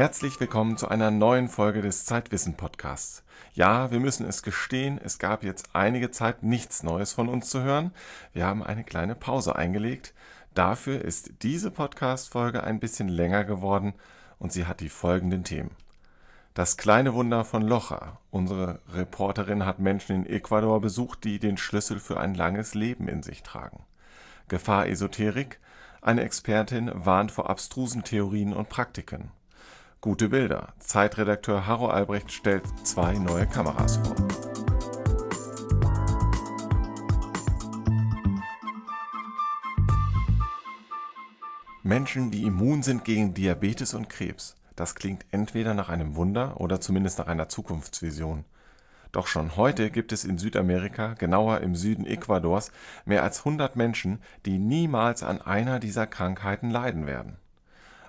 Herzlich willkommen zu einer neuen Folge des Zeitwissen Podcasts. Ja, wir müssen es gestehen, es gab jetzt einige Zeit nichts Neues von uns zu hören. Wir haben eine kleine Pause eingelegt. Dafür ist diese Podcast-Folge ein bisschen länger geworden und sie hat die folgenden Themen. Das kleine Wunder von Locha. Unsere Reporterin hat Menschen in Ecuador besucht, die den Schlüssel für ein langes Leben in sich tragen. Gefahr Esoterik. Eine Expertin warnt vor abstrusen Theorien und Praktiken. Gute Bilder. Zeitredakteur Harro Albrecht stellt zwei neue Kameras vor. Menschen, die immun sind gegen Diabetes und Krebs. Das klingt entweder nach einem Wunder oder zumindest nach einer Zukunftsvision. Doch schon heute gibt es in Südamerika, genauer im Süden Ecuadors, mehr als 100 Menschen, die niemals an einer dieser Krankheiten leiden werden.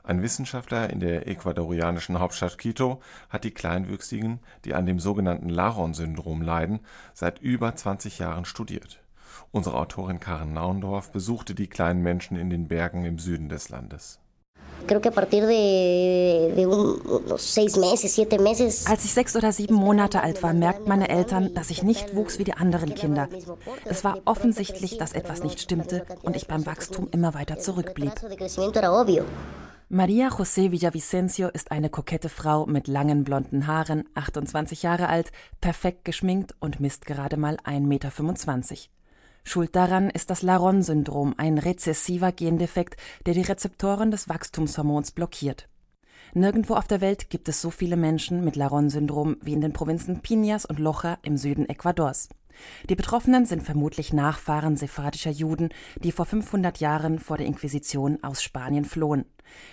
Ein Wissenschaftler in der ecuadorianischen Hauptstadt Quito hat die Kleinwüchsigen, die an dem sogenannten Laron-Syndrom leiden, seit über 20 Jahren studiert. Unsere Autorin Karen Naundorf besuchte die kleinen Menschen in den Bergen im Süden des Landes. Als ich sechs oder sieben Monate alt war, merkten meine Eltern, dass ich nicht wuchs wie die anderen Kinder. Es war offensichtlich, dass etwas nicht stimmte und ich beim Wachstum immer weiter zurückblieb. Maria José Villavicencio ist eine kokette Frau mit langen blonden Haaren, 28 Jahre alt, perfekt geschminkt und misst gerade mal 1,25 Meter. Schuld daran ist das Laron-Syndrom, ein rezessiver Gendefekt, der die Rezeptoren des Wachstumshormons blockiert. Nirgendwo auf der Welt gibt es so viele Menschen mit Laron-Syndrom wie in den Provinzen Piñas und Loja im Süden Ecuadors. Die Betroffenen sind vermutlich Nachfahren sephardischer Juden, die vor 500 Jahren vor der Inquisition aus Spanien flohen.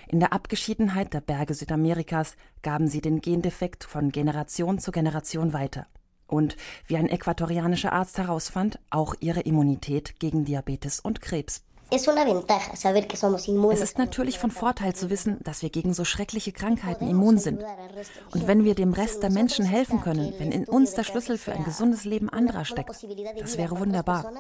In der Abgeschiedenheit der Berge Südamerikas gaben sie den Gendefekt von Generation zu Generation weiter. Und, wie ein äquatorianischer Arzt herausfand, auch ihre Immunität gegen Diabetes und Krebs. Es ist natürlich von Vorteil zu wissen, dass wir gegen so schreckliche Krankheiten immun sind. Und wenn wir dem Rest der Menschen helfen können, wenn in uns der Schlüssel für ein gesundes Leben anderer steckt, das wäre wunderbar.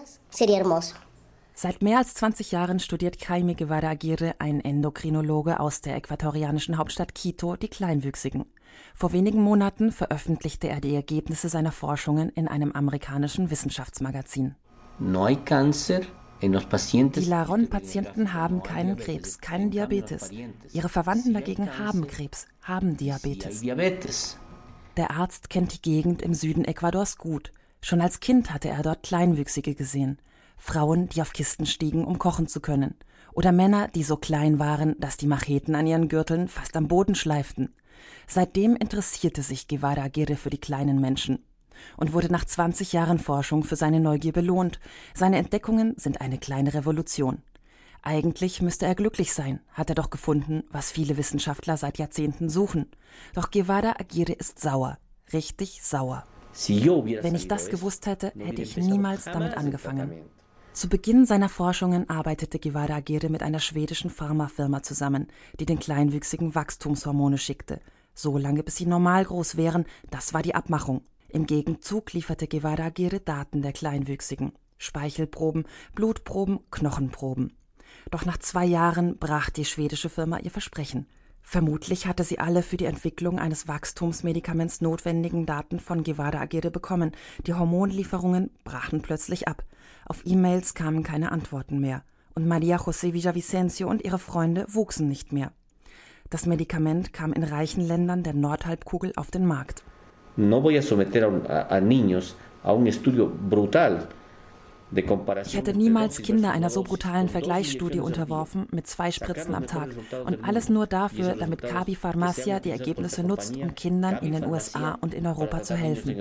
Seit mehr als 20 Jahren studiert Jaime Guevara Aguirre, ein Endokrinologe aus der äquatorianischen Hauptstadt Quito, die Kleinwüchsigen. Vor wenigen Monaten veröffentlichte er die Ergebnisse seiner Forschungen in einem amerikanischen Wissenschaftsmagazin. Cáncer die Laron-Patienten haben keinen Krebs, keinen Diabetes. Ihre Verwandten dagegen haben Krebs, haben Diabetes. Der Arzt kennt die Gegend im Süden Ecuadors gut. Schon als Kind hatte er dort Kleinwüchsige gesehen. Frauen, die auf Kisten stiegen, um kochen zu können. Oder Männer, die so klein waren, dass die Macheten an ihren Gürteln fast am Boden schleiften. Seitdem interessierte sich Guevara Aguirre für die kleinen Menschen und wurde nach 20 Jahren Forschung für seine Neugier belohnt. Seine Entdeckungen sind eine kleine Revolution. Eigentlich müsste er glücklich sein, hat er doch gefunden, was viele Wissenschaftler seit Jahrzehnten suchen. Doch Guevara Aguirre ist sauer, richtig sauer. Wenn ich das gewusst hätte, hätte ich niemals damit angefangen. Zu Beginn seiner Forschungen arbeitete Guevara Aguirre mit einer schwedischen Pharmafirma zusammen, die den Kleinwüchsigen Wachstumshormone schickte. So lange bis sie normal groß wären, das war die Abmachung. Im Gegenzug lieferte Guevara Aguirre Daten der Kleinwüchsigen. Speichelproben, Blutproben, Knochenproben. Doch nach zwei Jahren brach die schwedische Firma ihr Versprechen. Vermutlich hatte sie alle für die Entwicklung eines Wachstumsmedikaments notwendigen Daten von Guevara Aguirre bekommen. Die Hormonlieferungen brachen plötzlich ab. Auf E-Mails kamen keine Antworten mehr. Und Maria José Villavicencio und ihre Freunde wuchsen nicht mehr. Das Medikament kam in reichen Ländern der Nordhalbkugel auf den Markt no voy a someter a, a niños a un estudio brutal ich hätte niemals Kinder einer so brutalen Vergleichsstudie unterworfen mit zwei Spritzen am Tag. Und alles nur dafür, damit Kabi Pharmacia die Ergebnisse nutzt, um Kindern in den USA und in Europa zu helfen.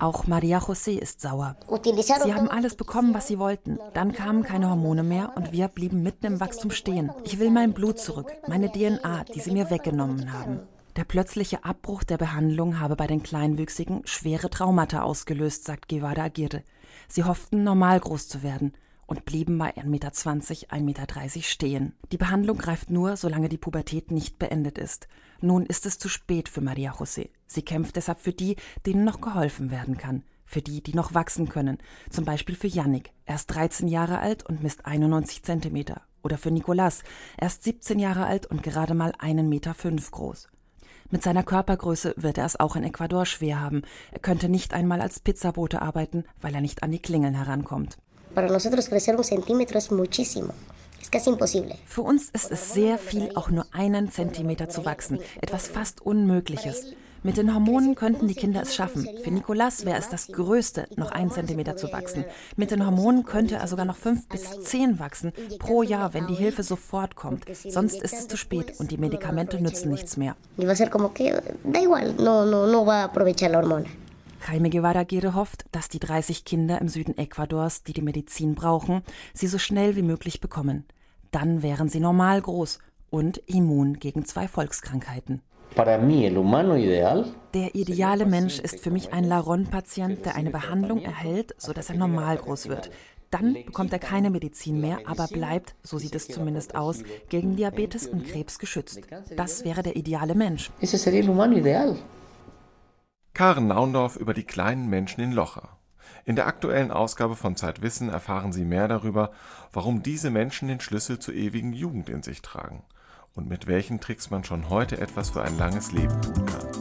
Auch Maria José ist sauer. Sie haben alles bekommen, was sie wollten. Dann kamen keine Hormone mehr und wir blieben mitten im Wachstum stehen. Ich will mein Blut zurück, meine DNA, die sie mir weggenommen haben. Der plötzliche Abbruch der Behandlung habe bei den Kleinwüchsigen schwere Traumata ausgelöst, sagt Guevara Aguirre. Sie hofften, normal groß zu werden und blieben bei 1,20 Meter, 1,30 Meter stehen. Die Behandlung greift nur, solange die Pubertät nicht beendet ist. Nun ist es zu spät für Maria José. Sie kämpft deshalb für die, denen noch geholfen werden kann. Für die, die noch wachsen können. Zum Beispiel für Yannick. Er ist 13 Jahre alt und misst 91 Zentimeter. Oder für Nicolas, erst 17 Jahre alt und gerade mal einen Meter fünf groß. Mit seiner Körpergröße wird er es auch in Ecuador schwer haben. Er könnte nicht einmal als Pizzabote arbeiten, weil er nicht an die Klingeln herankommt. Para nosotros crecer un centímetro es muchísimo. Für uns ist es sehr viel, auch nur einen Zentimeter zu wachsen. Etwas fast Unmögliches. Mit den Hormonen könnten die Kinder es schaffen. Für Nicolas wäre es das Größte, noch einen Zentimeter zu wachsen. Mit den Hormonen könnte er sogar noch fünf bis zehn wachsen pro Jahr, wenn die Hilfe sofort kommt. Sonst ist es zu spät und die Medikamente nützen nichts mehr. Jaime Guevara Gere hofft, dass die 30 Kinder im Süden Ecuadors, die die Medizin brauchen, sie so schnell wie möglich bekommen. Dann wären sie normal groß und immun gegen zwei Volkskrankheiten. Der ideale Mensch ist für mich ein Laron-Patient, der eine Behandlung erhält, sodass er normal groß wird. Dann bekommt er keine Medizin mehr, aber bleibt, so sieht es zumindest aus, gegen Diabetes und Krebs geschützt. Das wäre der ideale Mensch. Karen Naundorf über die kleinen Menschen in Locher. In der aktuellen Ausgabe von Zeitwissen erfahren Sie mehr darüber, warum diese Menschen den Schlüssel zur ewigen Jugend in sich tragen und mit welchen Tricks man schon heute etwas für ein langes Leben tun kann.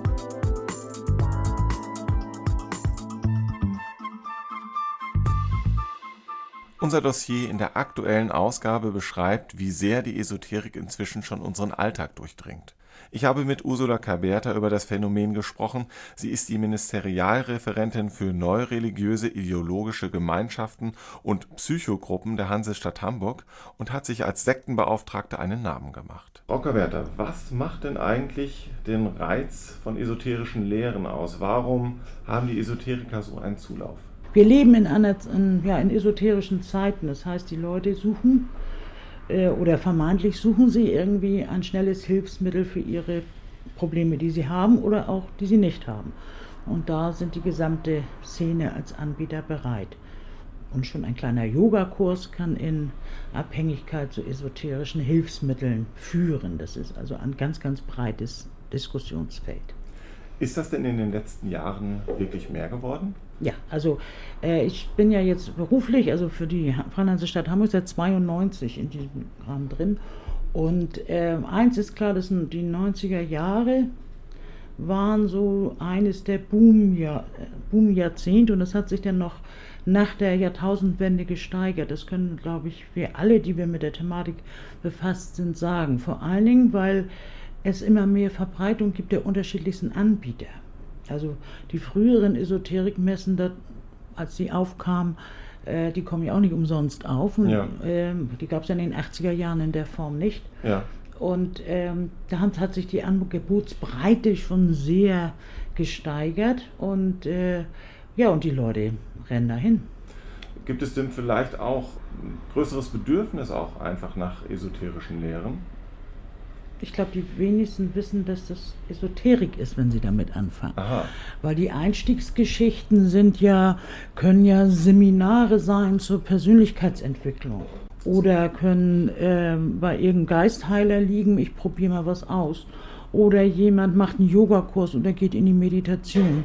Unser Dossier in der aktuellen Ausgabe beschreibt, wie sehr die Esoterik inzwischen schon unseren Alltag durchdringt. Ich habe mit Ursula Caberta über das Phänomen gesprochen. Sie ist die Ministerialreferentin für neureligiöse ideologische Gemeinschaften und Psychogruppen der Hansestadt Hamburg und hat sich als Sektenbeauftragte einen Namen gemacht. Frau Caberta, was macht denn eigentlich den Reiz von esoterischen Lehren aus? Warum haben die Esoteriker so einen Zulauf? Wir leben in, einer, in, ja, in esoterischen Zeiten. Das heißt, die Leute suchen oder vermeintlich suchen sie irgendwie ein schnelles Hilfsmittel für ihre Probleme, die sie haben oder auch die sie nicht haben. Und da sind die gesamte Szene als Anbieter bereit. Und schon ein kleiner Yogakurs kann in Abhängigkeit zu esoterischen Hilfsmitteln führen. Das ist also ein ganz, ganz breites Diskussionsfeld. Ist das denn in den letzten Jahren wirklich mehr geworden? Ja, also äh, ich bin ja jetzt beruflich, also für die Stadt Hamburg seit 92 in diesem Rahmen drin. Und äh, eins ist klar, das sind die 90er Jahre waren so eines der Boomjahr, Boomjahrzehnte und das hat sich dann noch nach der Jahrtausendwende gesteigert. Das können, glaube ich, wir alle, die wir mit der Thematik befasst sind, sagen. Vor allen Dingen, weil es immer mehr Verbreitung gibt der unterschiedlichsten Anbieter. Also die früheren Esoterikmessen, als sie aufkamen, äh, die kommen ja auch nicht umsonst auf. Und, ja. ähm, die gab es ja in den 80er Jahren in der Form nicht. Ja. Und ähm, da hat sich die Angebotsbreite schon sehr gesteigert und äh, ja, und die Leute rennen dahin. Gibt es denn vielleicht auch ein größeres Bedürfnis auch einfach nach esoterischen Lehren? Ich glaube, die wenigsten wissen, dass das Esoterik ist, wenn sie damit anfangen. Aha. Weil die Einstiegsgeschichten sind ja, können ja Seminare sein zur Persönlichkeitsentwicklung. Oder können äh, bei irgendeinem Geistheiler liegen, ich probiere mal was aus. Oder jemand macht einen Yogakurs oder geht in die Meditation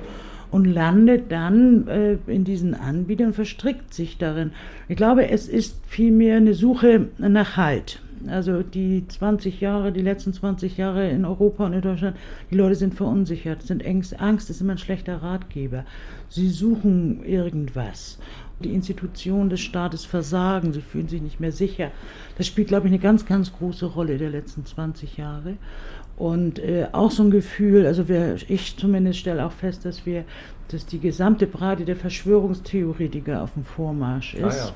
und landet dann äh, in diesen Anbietern, verstrickt sich darin. Ich glaube, es ist vielmehr eine Suche nach Halt. Also die 20 Jahre, die letzten 20 Jahre in Europa und in Deutschland, die Leute sind verunsichert, sind Ängst, Angst ist immer ein schlechter Ratgeber. Sie suchen irgendwas. Die Institutionen des Staates versagen, sie fühlen sich nicht mehr sicher. Das spielt, glaube ich, eine ganz, ganz große Rolle der letzten 20 Jahre. Und äh, auch so ein Gefühl, also wir, ich zumindest stelle auch fest, dass wir, dass die gesamte Breite der Verschwörungstheoretiker auf dem Vormarsch ist. Ah,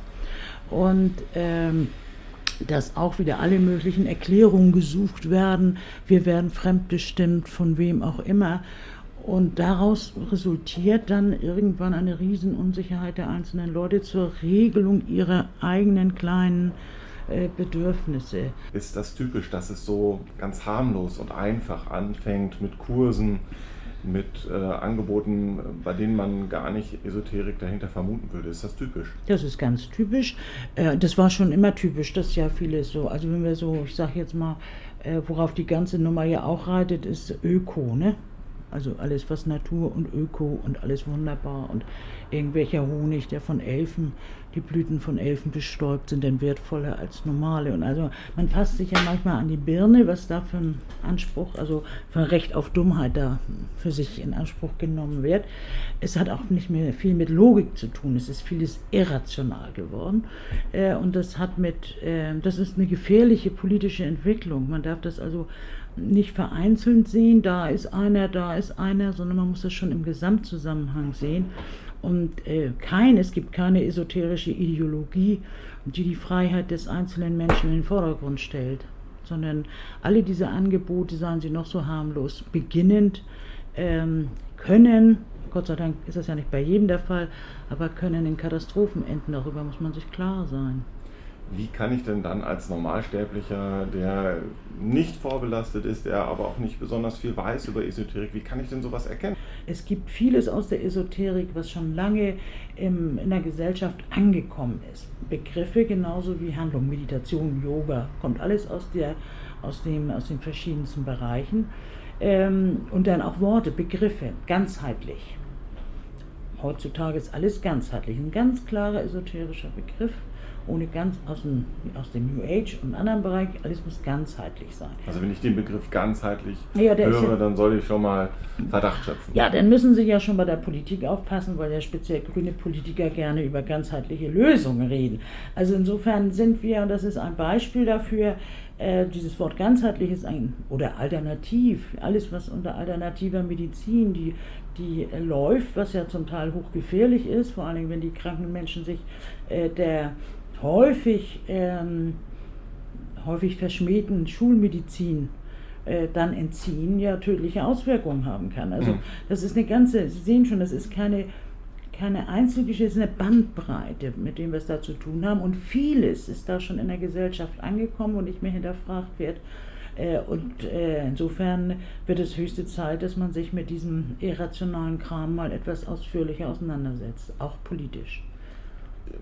ja. Und ähm, dass auch wieder alle möglichen Erklärungen gesucht werden. Wir werden fremdbestimmt, von wem auch immer. Und daraus resultiert dann irgendwann eine Riesenunsicherheit der einzelnen Leute zur Regelung ihrer eigenen kleinen äh, Bedürfnisse. Ist das typisch, dass es so ganz harmlos und einfach anfängt mit Kursen, mit äh, Angeboten, bei denen man gar nicht Esoterik dahinter vermuten würde. Ist das typisch? Das ist ganz typisch. Äh, das war schon immer typisch, dass ja viele so, also wenn wir so, ich sage jetzt mal, äh, worauf die ganze Nummer ja auch reitet, ist Öko, ne? Also alles, was Natur und Öko und alles wunderbar und irgendwelcher Honig, der von Elfen, die Blüten von Elfen bestäubt sind, denn wertvoller als normale. Und also man fasst sich ja manchmal an die Birne, was da für ein Anspruch, also für ein Recht auf Dummheit da für sich in Anspruch genommen wird. Es hat auch nicht mehr viel mit Logik zu tun. Es ist vieles irrational geworden. Äh, und das hat mit, äh, das ist eine gefährliche politische Entwicklung. Man darf das also nicht vereinzelt sehen, da ist einer, da ist einer, sondern man muss das schon im Gesamtzusammenhang sehen. Und äh, kein, es gibt keine esoterische Ideologie, die die Freiheit des einzelnen Menschen in den Vordergrund stellt, sondern alle diese Angebote, seien sie noch so harmlos, beginnend ähm, können, Gott sei Dank ist das ja nicht bei jedem der Fall, aber können in Katastrophen enden, darüber muss man sich klar sein wie kann ich denn dann als Normalsterblicher, der nicht vorbelastet ist, der aber auch nicht besonders viel weiß über Esoterik, wie kann ich denn sowas erkennen? Es gibt vieles aus der Esoterik, was schon lange im, in der Gesellschaft angekommen ist. Begriffe genauso wie Handlung, Meditation, Yoga, kommt alles aus, der, aus, dem, aus den verschiedensten Bereichen. Ähm, und dann auch Worte, Begriffe, ganzheitlich. Heutzutage ist alles ganzheitlich, ein ganz klarer esoterischer Begriff ohne ganz aus dem, aus dem New Age und anderen Bereich, alles muss ganzheitlich sein. Also wenn ich den Begriff ganzheitlich ja, höre, ja, dann soll ich schon mal Verdacht schöpfen. Ja, dann müssen Sie ja schon bei der Politik aufpassen, weil ja speziell grüne Politiker gerne über ganzheitliche Lösungen reden. Also insofern sind wir, und das ist ein Beispiel dafür, äh, dieses Wort ganzheitlich ist ein, oder alternativ, alles was unter alternativer Medizin, die, die äh, läuft, was ja zum Teil hochgefährlich ist, vor allem wenn die kranken Menschen sich äh, der häufig, ähm, häufig verschmähten Schulmedizin äh, dann entziehen, ja tödliche Auswirkungen haben kann. Also mhm. das ist eine ganze, Sie sehen schon, das ist keine, keine Einzelgeschichte, es ist eine Bandbreite, mit dem wir es da zu tun haben. Und vieles ist da schon in der Gesellschaft angekommen und nicht mehr hinterfragt wird. Äh, und äh, insofern wird es höchste Zeit, dass man sich mit diesem irrationalen Kram mal etwas ausführlicher auseinandersetzt, auch politisch.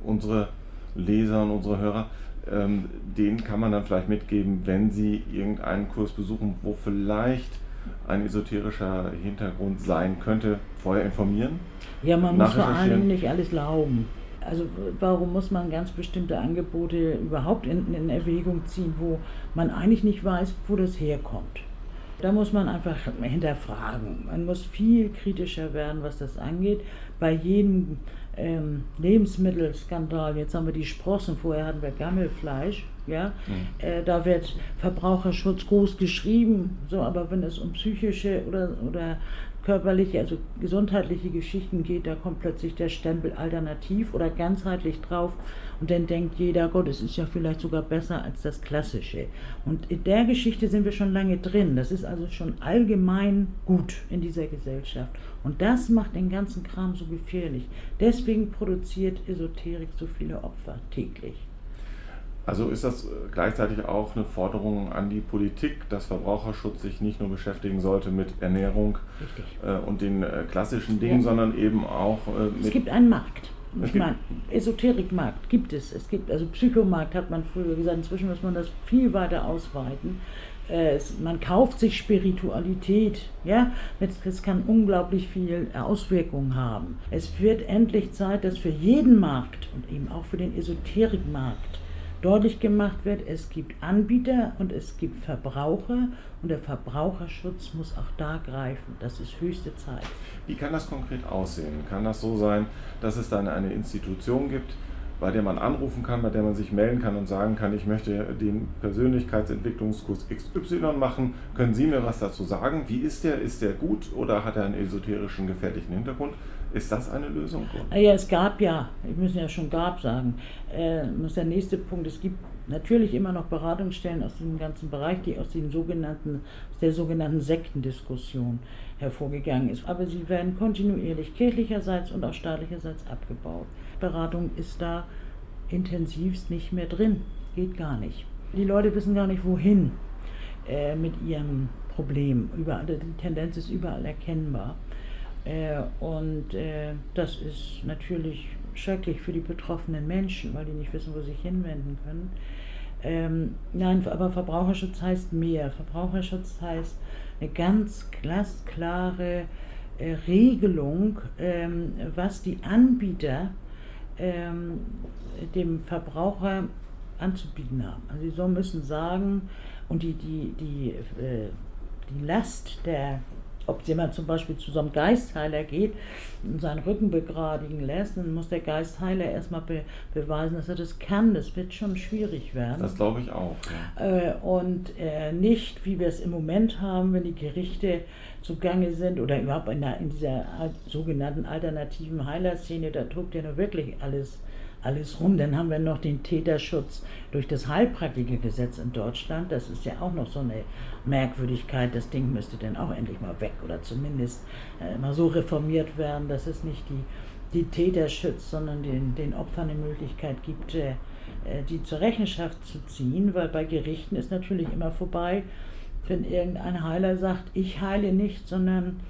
Unsere Leser und unsere Hörer, ähm, denen kann man dann vielleicht mitgeben, wenn sie irgendeinen Kurs besuchen, wo vielleicht ein esoterischer Hintergrund sein könnte, vorher informieren? Ja, man muss vor allem nicht alles glauben. Also warum muss man ganz bestimmte Angebote überhaupt in, in Erwägung ziehen, wo man eigentlich nicht weiß, wo das herkommt? Da muss man einfach hinterfragen. Man muss viel kritischer werden, was das angeht. Bei jedem ähm, Lebensmittelskandal, jetzt haben wir die Sprossen, vorher hatten wir Gammelfleisch, ja, mhm. äh, da wird Verbraucherschutz groß geschrieben, so, aber wenn es um psychische oder, oder körperliche, also gesundheitliche Geschichten geht, da kommt plötzlich der Stempel alternativ oder ganzheitlich drauf und dann denkt jeder, Gott, es ist ja vielleicht sogar besser als das Klassische. Und in der Geschichte sind wir schon lange drin. Das ist also schon allgemein gut in dieser Gesellschaft. Und das macht den ganzen Kram so gefährlich. Deswegen produziert Esoterik so viele Opfer täglich. Also ist das gleichzeitig auch eine Forderung an die Politik, dass Verbraucherschutz sich nicht nur beschäftigen sollte mit Ernährung äh, und den äh, klassischen Dingen, ja. sondern eben auch äh, mit. Es gibt einen Markt. Ich meine, Esoterikmarkt gibt es. Es gibt, also Psychomarkt hat man früher gesagt, inzwischen muss man das viel weiter ausweiten. Äh, man kauft sich Spiritualität, ja, es kann unglaublich viel Auswirkungen haben. Es wird endlich Zeit, dass für jeden Markt und eben auch für den Esoterikmarkt deutlich gemacht wird, es gibt Anbieter und es gibt Verbraucher und der Verbraucherschutz muss auch da greifen. Das ist höchste Zeit. Wie kann das konkret aussehen? Kann das so sein, dass es dann eine Institution gibt, bei der man anrufen kann, bei der man sich melden kann und sagen kann, ich möchte den Persönlichkeitsentwicklungskurs XY machen. Können Sie mir was dazu sagen? Wie ist der? Ist der gut oder hat er einen esoterischen, gefährlichen Hintergrund? Ist das eine Lösung? Ja, es gab ja, ich muss ja schon gab sagen, äh, das der nächste Punkt. Es gibt natürlich immer noch Beratungsstellen aus diesem ganzen Bereich, die aus, den sogenannten, aus der sogenannten Sektendiskussion hervorgegangen ist. Aber sie werden kontinuierlich kirchlicherseits und auch staatlicherseits abgebaut. Beratung ist da intensivst nicht mehr drin. Geht gar nicht. Die Leute wissen gar nicht, wohin äh, mit ihrem Problem. Überall, die Tendenz ist überall erkennbar. Äh, und äh, das ist natürlich schrecklich für die betroffenen Menschen, weil die nicht wissen, wo sie sich hinwenden können. Ähm, nein, aber Verbraucherschutz heißt mehr. Verbraucherschutz heißt eine ganz glasklare äh, Regelung, ähm, was die Anbieter ähm, dem Verbraucher anzubieten haben. Also sie so müssen sagen, und die, die, die, äh, die Last der ob jemand zum Beispiel zu so einem Geistheiler geht und seinen Rücken begradigen lässt, dann muss der Geistheiler erstmal be beweisen, dass er das kann. Das wird schon schwierig werden. Das glaube ich auch. Ja. Äh, und äh, nicht, wie wir es im Moment haben, wenn die Gerichte zugange sind oder überhaupt in, der, in dieser sogenannten alternativen Heilerszene, da tobt ja nur wirklich alles alles rum. Dann haben wir noch den Täterschutz durch das Heilpraktikergesetz in Deutschland. Das ist ja auch noch so eine Merkwürdigkeit. Das Ding müsste dann auch endlich mal weg oder zumindest äh, mal so reformiert werden, dass es nicht die, die Täter schützt, sondern den, den Opfern eine Möglichkeit gibt, äh, äh die zur Rechenschaft zu ziehen, weil bei Gerichten ist natürlich immer vorbei, wenn irgendein Heiler sagt, ich heile nicht, sondern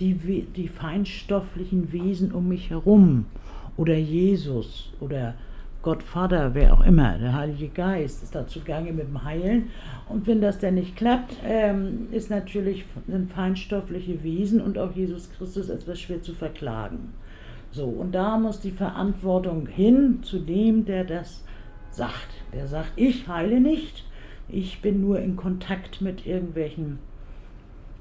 die, die feinstofflichen Wesen um mich herum oder Jesus oder Gott Vater, wer auch immer, der Heilige Geist ist dazu gegangen mit dem Heilen. Und wenn das dann nicht klappt, ähm, ist natürlich sind feinstoffliche Wesen und auch Jesus Christus etwas schwer zu verklagen. So, und da muss die Verantwortung hin zu dem, der das sagt. Der sagt, ich heile nicht, ich bin nur in Kontakt mit irgendwelchen,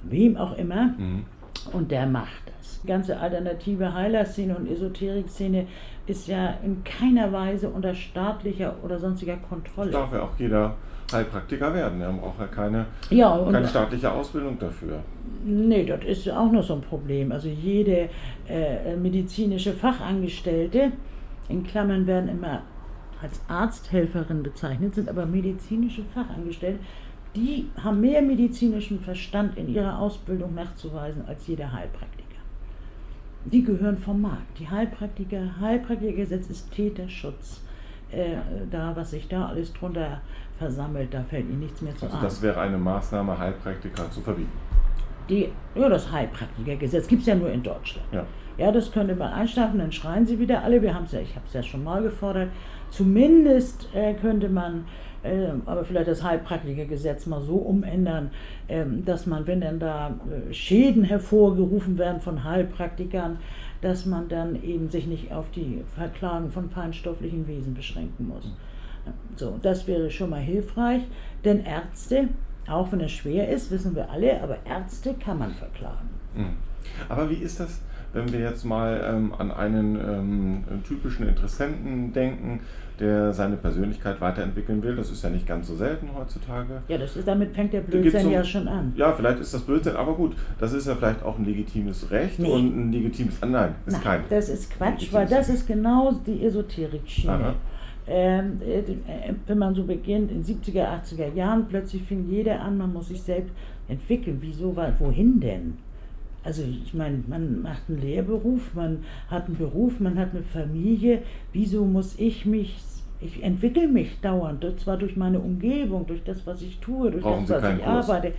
wem auch immer, mhm. Und der macht die ganze alternative Heilerszene und Esoterik-Szene ist ja in keiner Weise unter staatlicher oder sonstiger Kontrolle. Darf ja auch jeder Heilpraktiker werden. Er braucht ja keine, ja, keine staatliche Ausbildung dafür. Nee, das ist auch noch so ein Problem. Also jede äh, medizinische Fachangestellte, in Klammern werden immer als Arzthelferin bezeichnet, sind aber medizinische Fachangestellte, die haben mehr medizinischen Verstand in ihrer Ausbildung nachzuweisen als jeder Heilpraktiker die gehören vom Markt. Die Heilpraktiker, Heilpraktikergesetz ist Täterschutz. Äh, da, was sich da alles drunter versammelt, da fällt Ihnen nichts mehr zu also Das wäre eine Maßnahme, Heilpraktiker zu verbieten. Die, ja, das Heilpraktikergesetz gibt es ja nur in Deutschland. Ja. ja, das könnte man einstampfen, dann schreien sie wieder alle. Wir haben es ja, ich habe es ja schon mal gefordert. Zumindest äh, könnte man aber vielleicht das Heilpraktikergesetz mal so umändern, ähm, dass man, wenn dann da äh, Schäden hervorgerufen werden von Heilpraktikern, dass man dann eben sich nicht auf die Verklagen von feinstofflichen Wesen beschränken muss. So, das wäre schon mal hilfreich, denn Ärzte, auch wenn es schwer ist, wissen wir alle, aber Ärzte kann man verklagen. Hm. Aber wie ist das? Wenn wir jetzt mal ähm, an einen ähm, typischen Interessenten denken, der seine Persönlichkeit weiterentwickeln will. Das ist ja nicht ganz so selten heutzutage. Ja, das ist, damit fängt der Blödsinn so, ja schon an. Ja, vielleicht ist das Blödsinn, aber gut, das ist ja vielleicht auch ein legitimes Recht nee. und ein legitimes. Ah, nein, ist nein, kein. Das ist Quatsch, weil das ist genau die Esoterik-Schiene. Ähm, äh, wenn man so beginnt, in 70er, 80er Jahren, plötzlich fing jeder an, man muss sich selbst entwickeln. Wieso, wohin denn? Also ich meine, man macht einen Lehrberuf, man hat einen Beruf, man hat eine Familie. Wieso muss ich mich, ich entwickle mich dauernd, zwar durch meine Umgebung, durch das, was ich tue, durch Brauchen das, was ich Kurs. arbeite.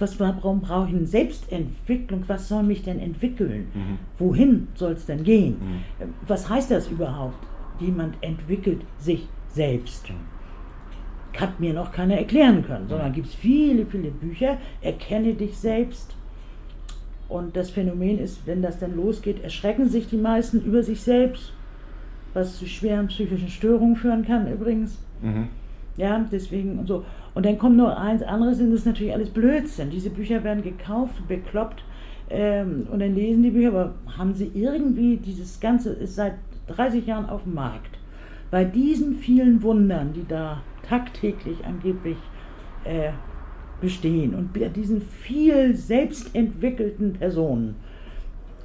Was, warum brauche ich eine Selbstentwicklung? Was soll mich denn entwickeln? Mhm. Wohin soll es denn gehen? Mhm. Was heißt das überhaupt? Jemand entwickelt sich selbst. Hat mir noch keiner erklären können, sondern gibt es viele, viele Bücher. Erkenne dich selbst und das Phänomen ist, wenn das dann losgeht, erschrecken sich die meisten über sich selbst, was zu schweren psychischen Störungen führen kann übrigens. Mhm. Ja, deswegen und so. Und dann kommt noch eins anderes, sind das natürlich alles Blödsinn. Diese Bücher werden gekauft, bekloppt ähm, und dann lesen die Bücher, aber haben sie irgendwie, dieses Ganze ist seit 30 Jahren auf dem Markt. Bei diesen vielen Wundern, die da tagtäglich angeblich äh, bestehen. Und bei diesen viel selbstentwickelten Personen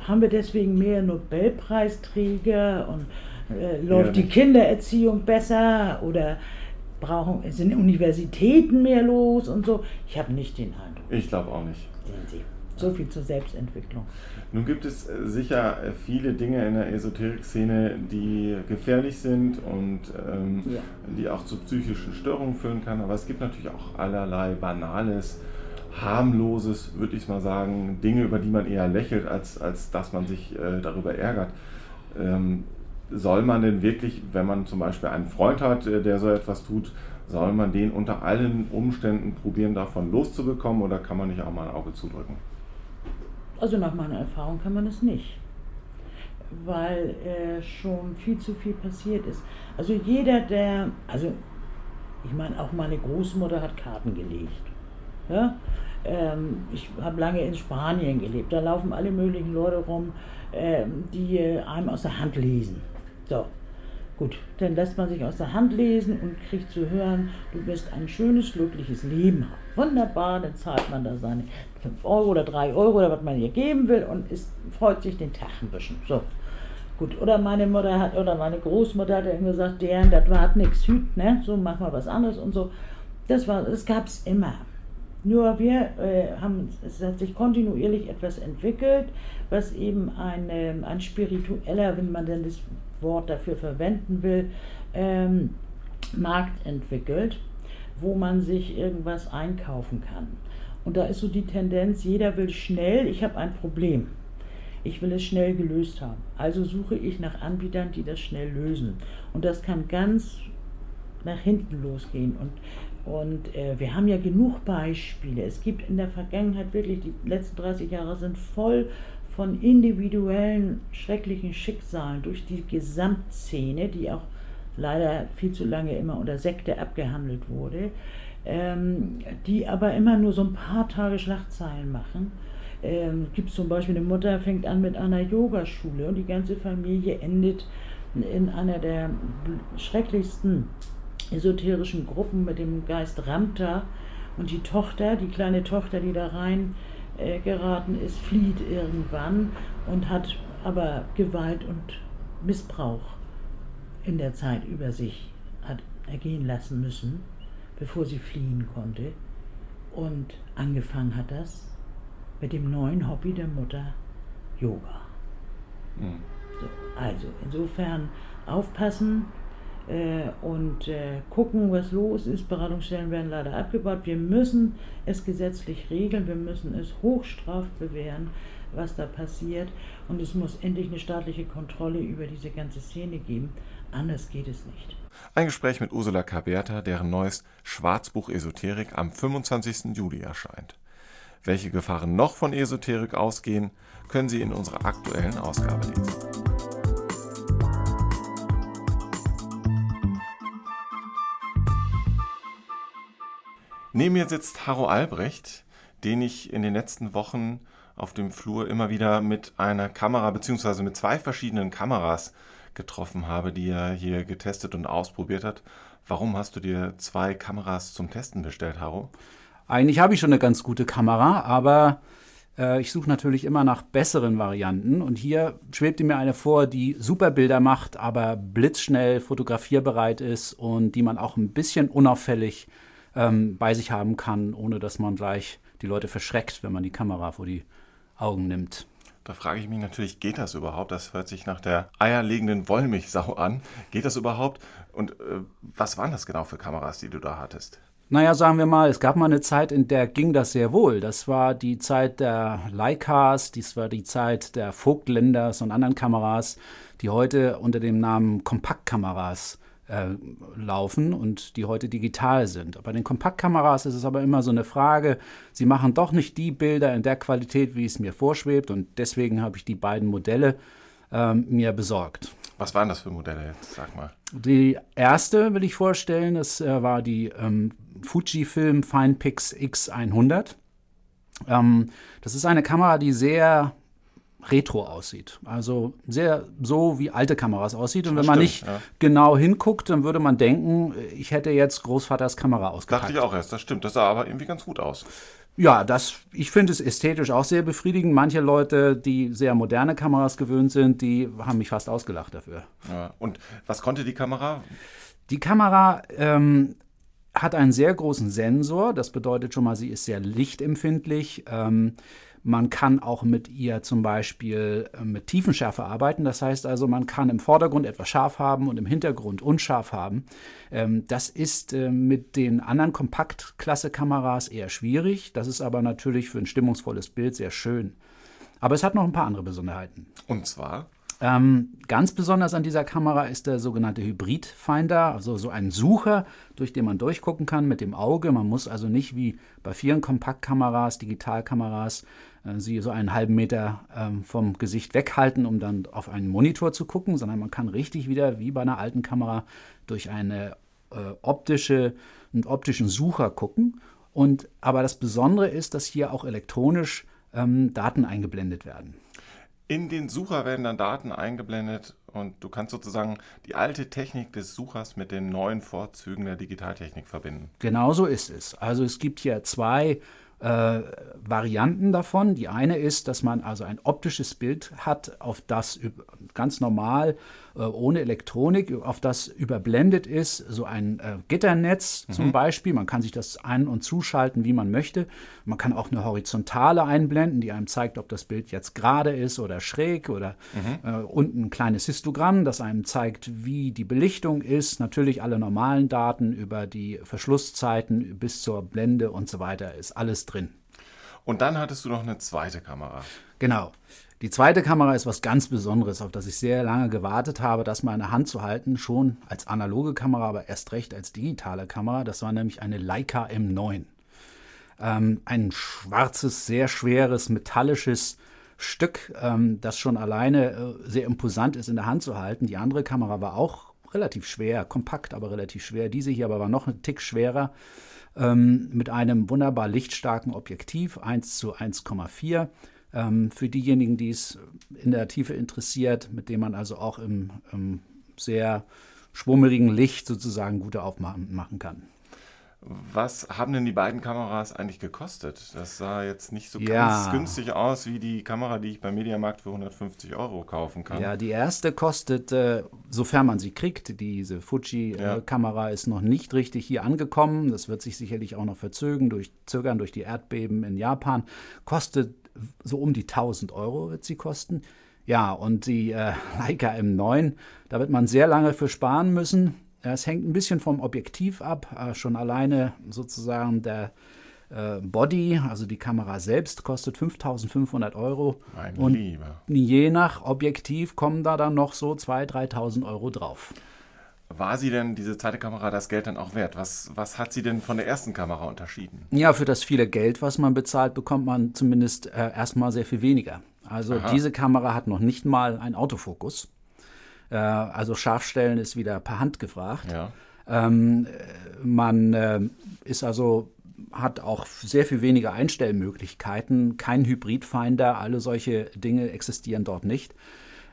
haben wir deswegen mehr Nobelpreisträger und äh, läuft ja, die Kindererziehung besser oder brauchen, sind Universitäten mehr los und so. Ich habe nicht den Eindruck. Ich glaube auch nicht. Sehen Sie. So viel zur Selbstentwicklung. Nun gibt es äh, sicher äh, viele Dinge in der Esoterik-Szene, die gefährlich sind und ähm, ja. die auch zu psychischen Störungen führen kann. Aber es gibt natürlich auch allerlei Banales, harmloses, würde ich mal sagen, Dinge, über die man eher lächelt, als, als dass man sich äh, darüber ärgert. Ähm, soll man denn wirklich, wenn man zum Beispiel einen Freund hat, äh, der so etwas tut, Soll man den unter allen Umständen probieren, davon loszubekommen oder kann man nicht auch mal ein Auge zudrücken? Also nach meiner Erfahrung kann man es nicht, weil äh, schon viel zu viel passiert ist. Also jeder, der, also ich meine, auch meine Großmutter hat Karten gelegt. Ja? Ähm, ich habe lange in Spanien gelebt, da laufen alle möglichen Leute rum, ähm, die äh, einem aus der Hand lesen. So, Gut, dann lässt man sich aus der Hand lesen und kriegt zu hören, du wirst ein schönes, glückliches Leben haben. Wunderbar, dann zahlt man da seine 5 Euro oder 3 Euro oder was man ihr geben will und ist, freut sich den Tag ein bisschen. So. Gut, oder meine Mutter hat, oder meine Großmutter hat dann gesagt, deren, das war nichts hüt, ne? So, mach mal was anderes und so. Das war, das gab es immer. Nur wir äh, haben, es hat sich kontinuierlich etwas entwickelt, was eben ein, ein spiritueller, wenn man denn das Wort dafür verwenden will, ähm, Markt entwickelt, wo man sich irgendwas einkaufen kann. Und da ist so die Tendenz, jeder will schnell, ich habe ein Problem. Ich will es schnell gelöst haben. Also suche ich nach Anbietern, die das schnell lösen. Und das kann ganz nach hinten losgehen. Und, und äh, wir haben ja genug Beispiele. Es gibt in der Vergangenheit wirklich, die letzten 30 Jahre sind voll von individuellen schrecklichen Schicksalen durch die Gesamtszene, die auch leider viel zu lange immer unter Sekte abgehandelt wurde, ähm, die aber immer nur so ein paar Tage Schlagzeilen machen. Ähm, gibt zum Beispiel eine Mutter, fängt an mit einer Yogaschule und die ganze Familie endet in einer der schrecklichsten esoterischen Gruppen mit dem Geist Ramta und die Tochter, die kleine Tochter, die da rein äh, geraten ist, flieht irgendwann und hat aber Gewalt und Missbrauch in der Zeit über sich hat ergehen lassen müssen, bevor sie fliehen konnte. Und angefangen hat das mit dem neuen Hobby der Mutter, Yoga. Mhm. So, also insofern aufpassen, äh, und äh, gucken, was los ist. Beratungsstellen werden leider abgebaut. Wir müssen es gesetzlich regeln, wir müssen es hochstraf bewähren, was da passiert. Und es muss endlich eine staatliche Kontrolle über diese ganze Szene geben. Anders geht es nicht. Ein Gespräch mit Ursula Kaberta, deren neues Schwarzbuch Esoterik am 25. Juli erscheint. Welche Gefahren noch von Esoterik ausgehen, können Sie in unserer aktuellen Ausgabe lesen. Neben mir sitzt Harro Albrecht, den ich in den letzten Wochen auf dem Flur immer wieder mit einer Kamera beziehungsweise mit zwei verschiedenen Kameras getroffen habe, die er hier getestet und ausprobiert hat. Warum hast du dir zwei Kameras zum Testen bestellt, Harro? Eigentlich habe ich schon eine ganz gute Kamera, aber äh, ich suche natürlich immer nach besseren Varianten. Und hier schwebte mir eine vor, die super Bilder macht, aber blitzschnell fotografierbereit ist und die man auch ein bisschen unauffällig ähm, bei sich haben kann, ohne dass man gleich die Leute verschreckt, wenn man die Kamera vor die Augen nimmt. Da frage ich mich natürlich, geht das überhaupt? Das hört sich nach der eierlegenden Wollmilchsau an. Geht das überhaupt? Und äh, was waren das genau für Kameras, die du da hattest? Naja, sagen wir mal, es gab mal eine Zeit, in der ging das sehr wohl. Das war die Zeit der Leicas, dies war die Zeit der Vogtländers und anderen Kameras, die heute unter dem Namen Kompaktkameras äh, laufen und die heute digital sind. Bei den Kompaktkameras ist es aber immer so eine Frage, sie machen doch nicht die Bilder in der Qualität, wie es mir vorschwebt und deswegen habe ich die beiden Modelle ähm, mir besorgt. Was waren das für Modelle jetzt, sag mal? Die erste will ich vorstellen, das äh, war die ähm, Fujifilm Finepix X100. Ähm, das ist eine Kamera, die sehr retro aussieht. Also sehr so, wie alte Kameras aussieht. Und wenn man nicht ja. genau hinguckt, dann würde man denken, ich hätte jetzt Großvaters Kamera ausgepackt. Dachte ich auch erst, das stimmt. Das sah aber irgendwie ganz gut aus. Ja, das, ich finde es ästhetisch auch sehr befriedigend. Manche Leute, die sehr moderne Kameras gewöhnt sind, die haben mich fast ausgelacht dafür. Ja. Und was konnte die Kamera? Die Kamera ähm, hat einen sehr großen Sensor. Das bedeutet schon mal, sie ist sehr lichtempfindlich. Ähm, man kann auch mit ihr zum Beispiel äh, mit Tiefenschärfe arbeiten. Das heißt also, man kann im Vordergrund etwas scharf haben und im Hintergrund unscharf haben. Ähm, das ist äh, mit den anderen Kompaktklasse-Kameras eher schwierig. Das ist aber natürlich für ein stimmungsvolles Bild sehr schön. Aber es hat noch ein paar andere Besonderheiten. Und zwar? Ähm, ganz besonders an dieser Kamera ist der sogenannte Hybrid-Finder, also so ein Sucher, durch den man durchgucken kann mit dem Auge. Man muss also nicht wie bei vielen Kompaktkameras, Digitalkameras, äh, sie so einen halben Meter ähm, vom Gesicht weghalten, um dann auf einen Monitor zu gucken, sondern man kann richtig wieder wie bei einer alten Kamera durch eine äh, optische, einen optischen Sucher gucken. Und aber das Besondere ist, dass hier auch elektronisch ähm, Daten eingeblendet werden. In den Sucher werden dann Daten eingeblendet und du kannst sozusagen die alte Technik des Suchers mit den neuen Vorzügen der Digitaltechnik verbinden. Genau so ist es. Also es gibt hier zwei äh, Varianten davon. Die eine ist, dass man also ein optisches Bild hat, auf das ganz normal ohne Elektronik, auf das überblendet ist, so ein äh, Gitternetz mhm. zum Beispiel. Man kann sich das ein- und zuschalten, wie man möchte. Man kann auch eine horizontale einblenden, die einem zeigt, ob das Bild jetzt gerade ist oder schräg oder mhm. äh, unten ein kleines Histogramm, das einem zeigt, wie die Belichtung ist. Natürlich alle normalen Daten über die Verschlusszeiten bis zur Blende und so weiter ist alles drin. Und dann hattest du noch eine zweite Kamera. Genau. Die zweite Kamera ist was ganz Besonderes, auf das ich sehr lange gewartet habe, das mal in der Hand zu halten, schon als analoge Kamera, aber erst recht als digitale Kamera. Das war nämlich eine Leica M9. Ähm, ein schwarzes, sehr schweres, metallisches Stück, ähm, das schon alleine äh, sehr imposant ist in der Hand zu halten. Die andere Kamera war auch relativ schwer, kompakt, aber relativ schwer. Diese hier aber war noch ein Tick schwerer, ähm, mit einem wunderbar lichtstarken Objektiv, 1 zu 1,4 ähm, für diejenigen, die es in der Tiefe interessiert, mit dem man also auch im, im sehr schwummerigen Licht sozusagen gute Aufnahmen machen kann. Was haben denn die beiden Kameras eigentlich gekostet? Das sah jetzt nicht so ja. ganz günstig aus wie die Kamera, die ich beim Mediamarkt für 150 Euro kaufen kann. Ja, die erste kostet, äh, sofern man sie kriegt, diese Fuji-Kamera ja. ist noch nicht richtig hier angekommen. Das wird sich sicherlich auch noch verzögern durch, zögern durch die Erdbeben in Japan. Kostet so um die 1000 Euro wird sie kosten. Ja, und die äh, Leica M9, da wird man sehr lange für sparen müssen. Es hängt ein bisschen vom Objektiv ab. Äh, schon alleine sozusagen der äh, Body, also die Kamera selbst, kostet 5500 Euro. Mein und Lieber. je nach Objektiv kommen da dann noch so 2.000, 3.000 Euro drauf. War sie denn, diese zweite Kamera, das Geld dann auch wert? Was, was hat sie denn von der ersten Kamera unterschieden? Ja, für das viele Geld, was man bezahlt, bekommt man zumindest äh, erstmal sehr viel weniger. Also Aha. diese Kamera hat noch nicht mal einen Autofokus. Äh, also Scharfstellen ist wieder per Hand gefragt. Ja. Ähm, man äh, ist also hat auch sehr viel weniger Einstellmöglichkeiten, kein Hybridfinder, alle solche Dinge existieren dort nicht.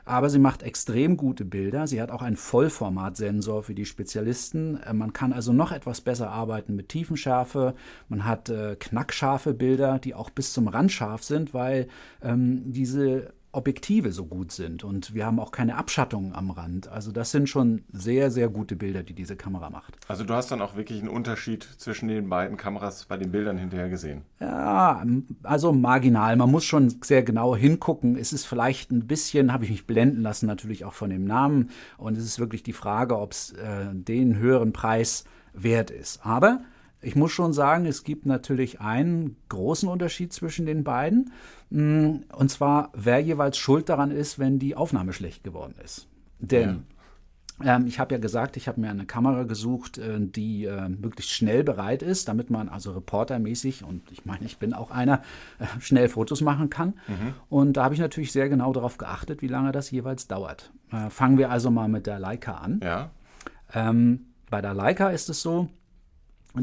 Aber sie macht extrem gute Bilder. Sie hat auch einen Vollformatsensor für die Spezialisten. Äh, man kann also noch etwas besser arbeiten mit Tiefenschärfe. Man hat äh, knackscharfe Bilder, die auch bis zum Rand scharf sind, weil ähm, diese Objektive so gut sind und wir haben auch keine Abschattungen am Rand. Also das sind schon sehr, sehr gute Bilder, die diese Kamera macht. Also du hast dann auch wirklich einen Unterschied zwischen den beiden Kameras bei den Bildern hinterher gesehen? Ja, also marginal. Man muss schon sehr genau hingucken. Es ist vielleicht ein bisschen, habe ich mich blenden lassen, natürlich auch von dem Namen. Und es ist wirklich die Frage, ob es äh, den höheren Preis wert ist. Aber ich muss schon sagen, es gibt natürlich einen großen Unterschied zwischen den beiden. Mm, und zwar, wer jeweils schuld daran ist, wenn die Aufnahme schlecht geworden ist. Denn ja. ähm, ich habe ja gesagt, ich habe mir eine Kamera gesucht, äh, die äh, möglichst schnell bereit ist, damit man also reportermäßig, und ich meine, ich bin auch einer, äh, schnell Fotos machen kann. Mhm. Und da habe ich natürlich sehr genau darauf geachtet, wie lange das jeweils dauert. Äh, fangen wir also mal mit der Leica an. Ja. Ähm, bei der Leica ist es so,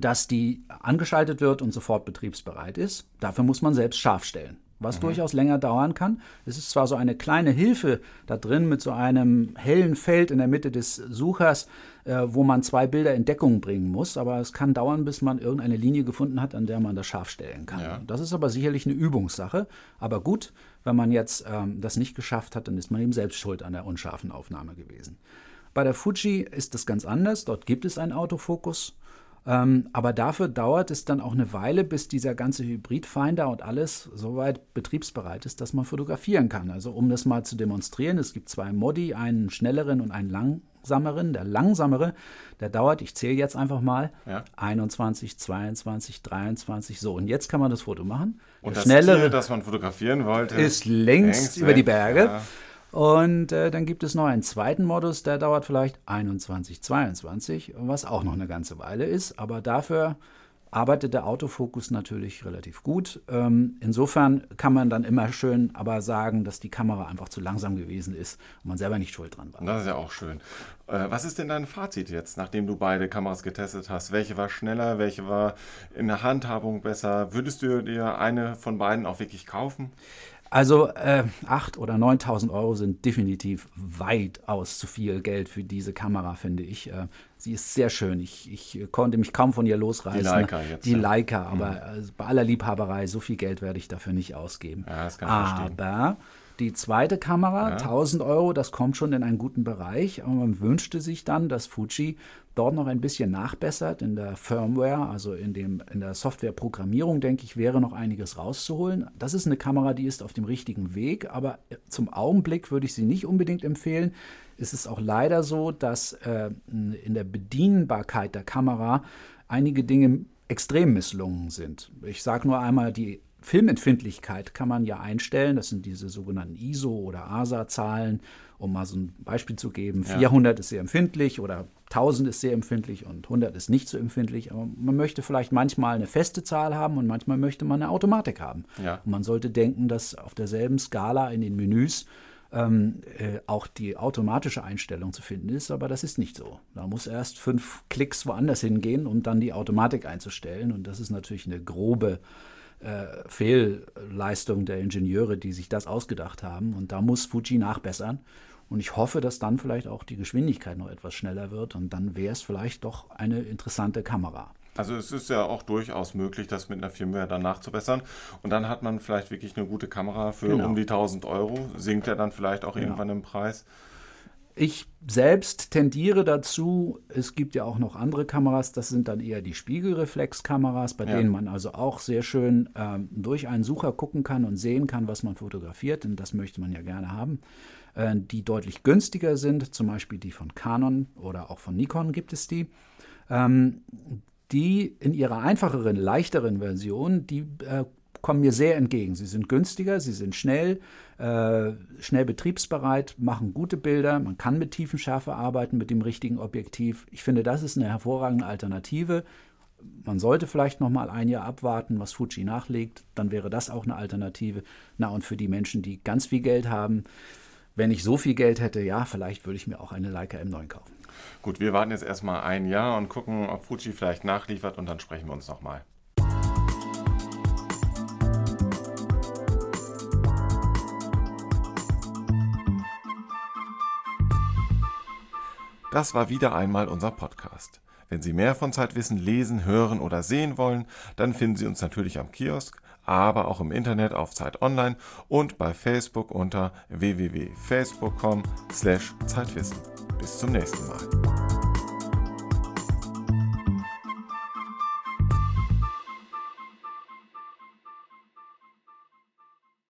dass die angeschaltet wird und sofort betriebsbereit ist. Dafür muss man selbst scharf stellen, was mhm. durchaus länger dauern kann. Es ist zwar so eine kleine Hilfe da drin mit so einem hellen Feld in der Mitte des Suchers, äh, wo man zwei Bilder in Deckung bringen muss, aber es kann dauern, bis man irgendeine Linie gefunden hat, an der man das scharf stellen kann. Ja. Das ist aber sicherlich eine Übungssache. Aber gut, wenn man jetzt ähm, das nicht geschafft hat, dann ist man eben selbst schuld an der unscharfen Aufnahme gewesen. Bei der Fuji ist das ganz anders. Dort gibt es einen Autofokus. Ähm, aber dafür dauert es dann auch eine Weile, bis dieser ganze Hybridfinder und alles soweit betriebsbereit ist, dass man fotografieren kann. Also um das mal zu demonstrieren, es gibt zwei Modi, einen schnelleren und einen langsameren. Der langsamere, der dauert, ich zähle jetzt einfach mal, ja. 21, 22, 23, so. Und jetzt kann man das Foto machen. Und das schnellere, Tier, das man fotografieren wollte, ist längst, längst über die Berge. Ja. Und äh, dann gibt es noch einen zweiten Modus, der dauert vielleicht 21, 22, was auch noch eine ganze Weile ist. Aber dafür arbeitet der Autofokus natürlich relativ gut. Ähm, insofern kann man dann immer schön aber sagen, dass die Kamera einfach zu langsam gewesen ist und man selber nicht schuld dran war. Das ist ja auch schön. Äh, was ist denn dein Fazit jetzt, nachdem du beide Kameras getestet hast? Welche war schneller, welche war in der Handhabung besser? Würdest du dir eine von beiden auch wirklich kaufen? Also äh, 8.000 oder 9.000 Euro sind definitiv weitaus zu viel Geld für diese Kamera, finde ich. Äh, sie ist sehr schön. Ich, ich konnte mich kaum von ihr losreißen. Die Leica jetzt. Die ja. Leica, aber mhm. bei aller Liebhaberei, so viel Geld werde ich dafür nicht ausgeben. Ja, das kann ich aber verstehen. Die zweite Kamera, ja. 1000 Euro, das kommt schon in einen guten Bereich, aber man wünschte sich dann, dass Fuji dort noch ein bisschen nachbessert in der Firmware, also in, dem, in der Softwareprogrammierung, denke ich, wäre noch einiges rauszuholen. Das ist eine Kamera, die ist auf dem richtigen Weg, aber zum Augenblick würde ich sie nicht unbedingt empfehlen. Es ist auch leider so, dass äh, in der Bedienbarkeit der Kamera einige Dinge extrem misslungen sind. Ich sage nur einmal die Filmempfindlichkeit kann man ja einstellen. Das sind diese sogenannten ISO- oder ASA-Zahlen, um mal so ein Beispiel zu geben. Ja. 400 ist sehr empfindlich oder 1000 ist sehr empfindlich und 100 ist nicht so empfindlich. Aber man möchte vielleicht manchmal eine feste Zahl haben und manchmal möchte man eine Automatik haben. Ja. Und man sollte denken, dass auf derselben Skala in den Menüs ähm, äh, auch die automatische Einstellung zu finden ist, aber das ist nicht so. Da muss erst fünf Klicks woanders hingehen, um dann die Automatik einzustellen. Und das ist natürlich eine grobe äh, Fehlleistung der Ingenieure, die sich das ausgedacht haben. Und da muss Fuji nachbessern. Und ich hoffe, dass dann vielleicht auch die Geschwindigkeit noch etwas schneller wird. Und dann wäre es vielleicht doch eine interessante Kamera. Also es ist ja auch durchaus möglich, das mit einer Firmware dann nachzubessern. Und dann hat man vielleicht wirklich eine gute Kamera für genau. um die 1000 Euro. Sinkt ja dann vielleicht auch genau. irgendwann im Preis. Ich selbst tendiere dazu, es gibt ja auch noch andere Kameras, das sind dann eher die Spiegelreflexkameras, bei ja. denen man also auch sehr schön ähm, durch einen Sucher gucken kann und sehen kann, was man fotografiert, denn das möchte man ja gerne haben. Äh, die deutlich günstiger sind, zum Beispiel die von Canon oder auch von Nikon gibt es die. Ähm, die in ihrer einfacheren, leichteren Version, die äh, kommen mir sehr entgegen. Sie sind günstiger, sie sind schnell, äh, schnell betriebsbereit, machen gute Bilder, man kann mit Tiefenschärfe arbeiten mit dem richtigen Objektiv. Ich finde, das ist eine hervorragende Alternative. Man sollte vielleicht noch mal ein Jahr abwarten, was Fuji nachlegt, dann wäre das auch eine Alternative. Na und für die Menschen, die ganz viel Geld haben, wenn ich so viel Geld hätte, ja, vielleicht würde ich mir auch eine Leica M9 kaufen. Gut, wir warten jetzt erstmal ein Jahr und gucken, ob Fuji vielleicht nachliefert und dann sprechen wir uns nochmal. Das war wieder einmal unser Podcast. Wenn Sie mehr von Zeitwissen lesen, hören oder sehen wollen, dann finden Sie uns natürlich am Kiosk, aber auch im Internet auf Zeit Online und bei Facebook unter www.facebook.com/zeitwissen. Bis zum nächsten Mal.